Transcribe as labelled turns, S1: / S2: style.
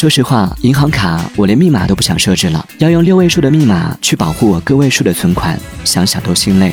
S1: 说实话，银行卡我连密码都不想设置了，要用六位数的密码去保护我个位数的存款，想想都心累。